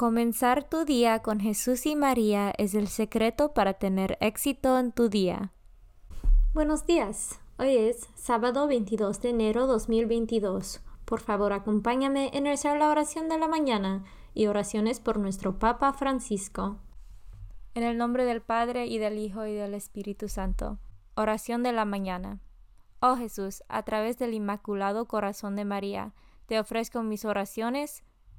Comenzar tu día con Jesús y María es el secreto para tener éxito en tu día. Buenos días. Hoy es sábado 22 de enero 2022. Por favor, acompáñame en rezar la oración de la mañana y oraciones por nuestro Papa Francisco. En el nombre del Padre y del Hijo y del Espíritu Santo. Oración de la mañana. Oh Jesús, a través del Inmaculado Corazón de María, te ofrezco mis oraciones,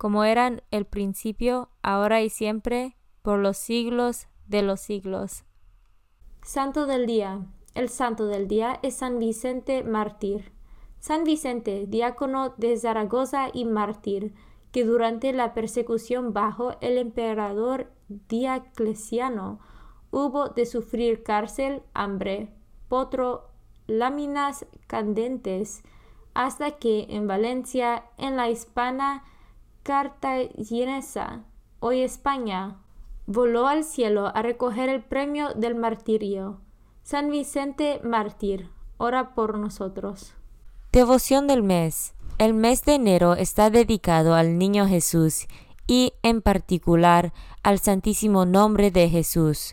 como eran el principio, ahora y siempre, por los siglos de los siglos. Santo del Día. El santo del día es San Vicente Mártir. San Vicente, diácono de Zaragoza y mártir, que durante la persecución bajo el emperador Diocleciano hubo de sufrir cárcel, hambre, potro, láminas candentes, hasta que en Valencia, en la Hispana, cartaginesa, hoy España, voló al cielo a recoger el premio del martirio. San Vicente Mártir, ora por nosotros. Devoción del mes. El mes de enero está dedicado al Niño Jesús y en particular al Santísimo Nombre de Jesús.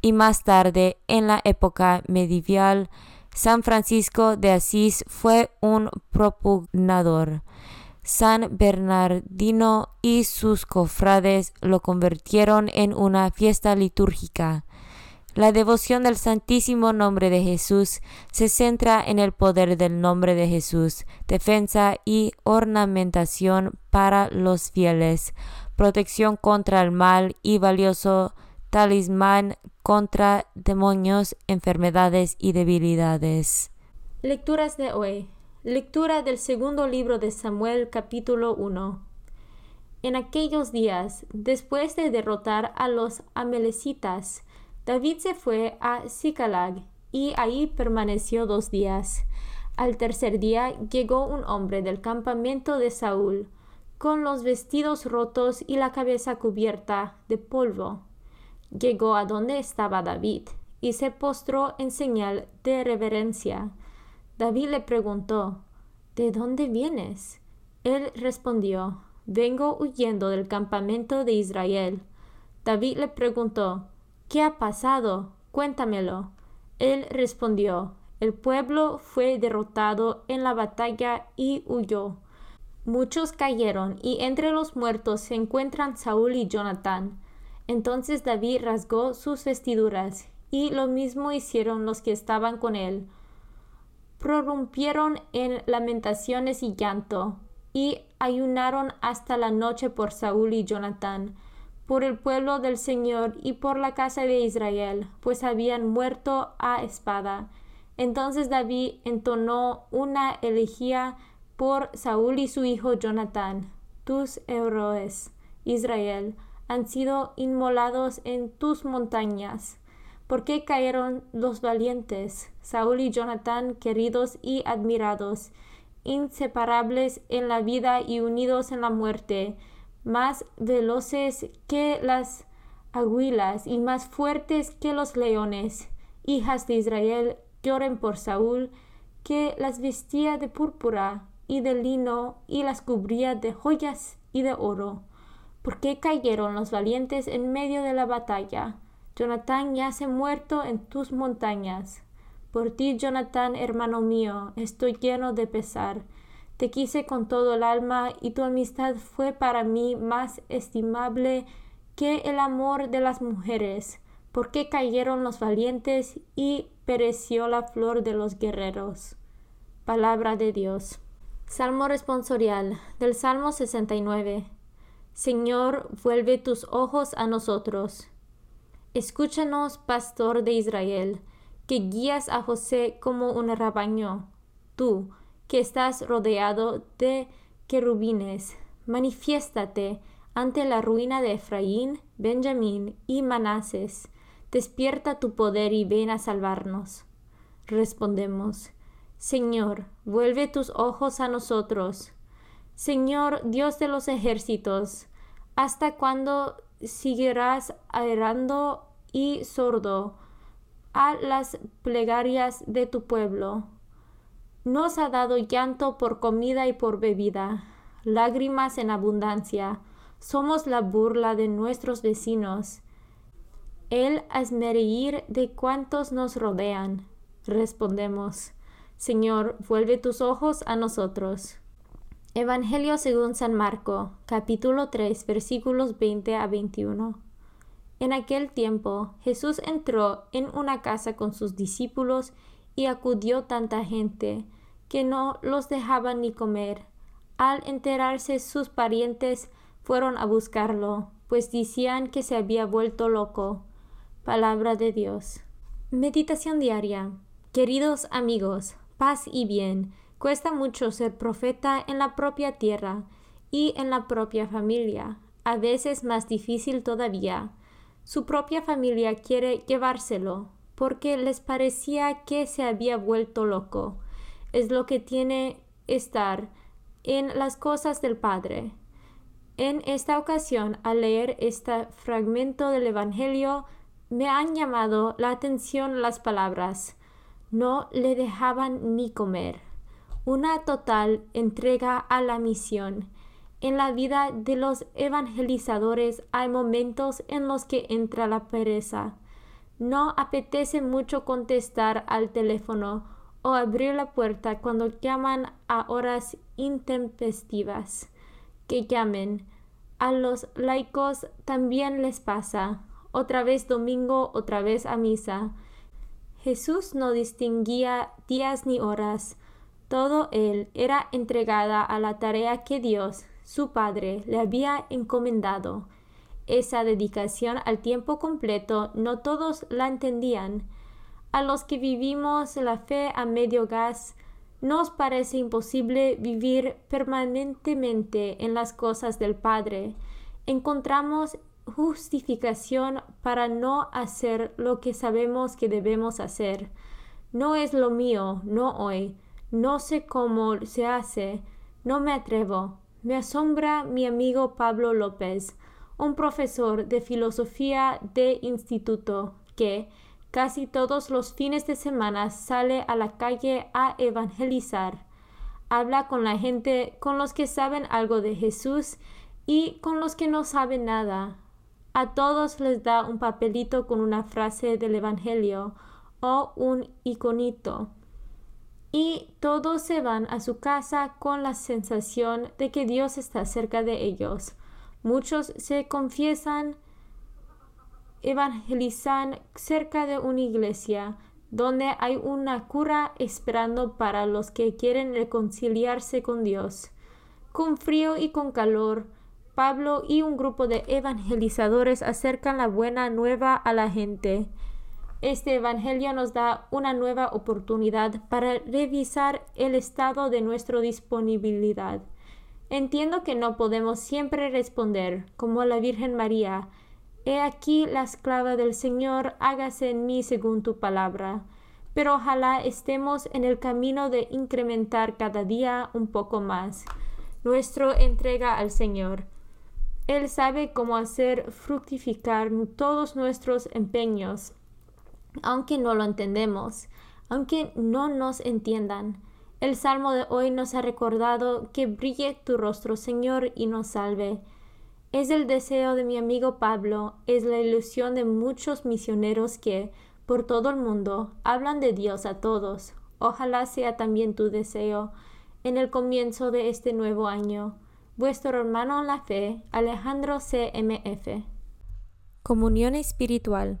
y más tarde, en la época medieval, San Francisco de Asís fue un propugnador. San Bernardino y sus cofrades lo convirtieron en una fiesta litúrgica. La devoción del Santísimo Nombre de Jesús se centra en el poder del nombre de Jesús, defensa y ornamentación para los fieles, protección contra el mal y valioso talismán contra demonios, enfermedades y debilidades. Lecturas de hoy. Lectura del segundo libro de Samuel capítulo 1. En aquellos días, después de derrotar a los amelecitas, David se fue a Sicalag y ahí permaneció dos días. Al tercer día llegó un hombre del campamento de Saúl, con los vestidos rotos y la cabeza cubierta de polvo llegó a donde estaba David y se postró en señal de reverencia. David le preguntó, ¿De dónde vienes? Él respondió, Vengo huyendo del campamento de Israel. David le preguntó, ¿Qué ha pasado? Cuéntamelo. Él respondió, El pueblo fue derrotado en la batalla y huyó. Muchos cayeron, y entre los muertos se encuentran Saúl y Jonatán. Entonces David rasgó sus vestiduras, y lo mismo hicieron los que estaban con él. Prorrumpieron en lamentaciones y llanto, y ayunaron hasta la noche por Saúl y Jonatán, por el pueblo del Señor y por la casa de Israel, pues habían muerto a espada. Entonces David entonó una elegía por Saúl y su hijo Jonatán. Tus héroes, Israel, han sido inmolados en tus montañas. ¿Por qué cayeron los valientes, Saúl y Jonatán, queridos y admirados, inseparables en la vida y unidos en la muerte, más veloces que las aguilas y más fuertes que los leones? Hijas de Israel, lloren por Saúl, que las vestía de púrpura y de lino y las cubría de joyas y de oro. ¿Por qué cayeron los valientes en medio de la batalla? Jonatán yace muerto en tus montañas. Por ti, Jonatán, hermano mío, estoy lleno de pesar. Te quise con todo el alma y tu amistad fue para mí más estimable que el amor de las mujeres. ¿Por qué cayeron los valientes y pereció la flor de los guerreros? Palabra de Dios. Salmo responsorial del Salmo 69. Señor, vuelve tus ojos a nosotros. Escúchanos, pastor de Israel, que guías a José como un rebaño. Tú, que estás rodeado de querubines, manifiéstate ante la ruina de Efraín, Benjamín y Manases. Despierta tu poder y ven a salvarnos. Respondemos, Señor, vuelve tus ojos a nosotros. Señor, Dios de los ejércitos, ¿hasta cuándo seguirás airando y sordo a las plegarias de tu pueblo? Nos ha dado llanto por comida y por bebida, lágrimas en abundancia. Somos la burla de nuestros vecinos. El asmereír de cuantos nos rodean. Respondemos, Señor, vuelve tus ojos a nosotros. Evangelio según San Marco, capítulo 3, versículos 20 a 21. En aquel tiempo Jesús entró en una casa con sus discípulos y acudió tanta gente que no los dejaban ni comer. Al enterarse sus parientes fueron a buscarlo, pues decían que se había vuelto loco. Palabra de Dios. Meditación diaria. Queridos amigos, paz y bien. Cuesta mucho ser profeta en la propia tierra y en la propia familia, a veces más difícil todavía. Su propia familia quiere llevárselo, porque les parecía que se había vuelto loco. Es lo que tiene estar en las cosas del Padre. En esta ocasión, al leer este fragmento del Evangelio, me han llamado la atención las palabras no le dejaban ni comer. Una total entrega a la misión. En la vida de los evangelizadores hay momentos en los que entra la pereza. No apetece mucho contestar al teléfono o abrir la puerta cuando llaman a horas intempestivas. Que llamen. A los laicos también les pasa. Otra vez domingo, otra vez a misa. Jesús no distinguía días ni horas. Todo él era entregada a la tarea que Dios, su Padre, le había encomendado. Esa dedicación al tiempo completo no todos la entendían. A los que vivimos la fe a medio gas, nos parece imposible vivir permanentemente en las cosas del Padre. Encontramos justificación para no hacer lo que sabemos que debemos hacer. No es lo mío, no hoy, no sé cómo se hace, no me atrevo. Me asombra mi amigo Pablo López, un profesor de filosofía de instituto, que casi todos los fines de semana sale a la calle a evangelizar. Habla con la gente, con los que saben algo de Jesús y con los que no saben nada. A todos les da un papelito con una frase del Evangelio o un iconito. Y todos se van a su casa con la sensación de que Dios está cerca de ellos. Muchos se confiesan, evangelizan cerca de una iglesia donde hay una cura esperando para los que quieren reconciliarse con Dios. Con frío y con calor, Pablo y un grupo de evangelizadores acercan la buena nueva a la gente. Este Evangelio nos da una nueva oportunidad para revisar el estado de nuestra disponibilidad. Entiendo que no podemos siempre responder, como la Virgen María, He aquí la esclava del Señor, hágase en mí según tu palabra. Pero ojalá estemos en el camino de incrementar cada día un poco más nuestra entrega al Señor. Él sabe cómo hacer fructificar todos nuestros empeños, aunque no lo entendemos, aunque no nos entiendan. El salmo de hoy nos ha recordado que brille tu rostro, Señor, y nos salve. Es el deseo de mi amigo Pablo, es la ilusión de muchos misioneros que, por todo el mundo, hablan de Dios a todos. Ojalá sea también tu deseo en el comienzo de este nuevo año vuestro hermano en la fe, Alejandro CMF. Comunión espiritual.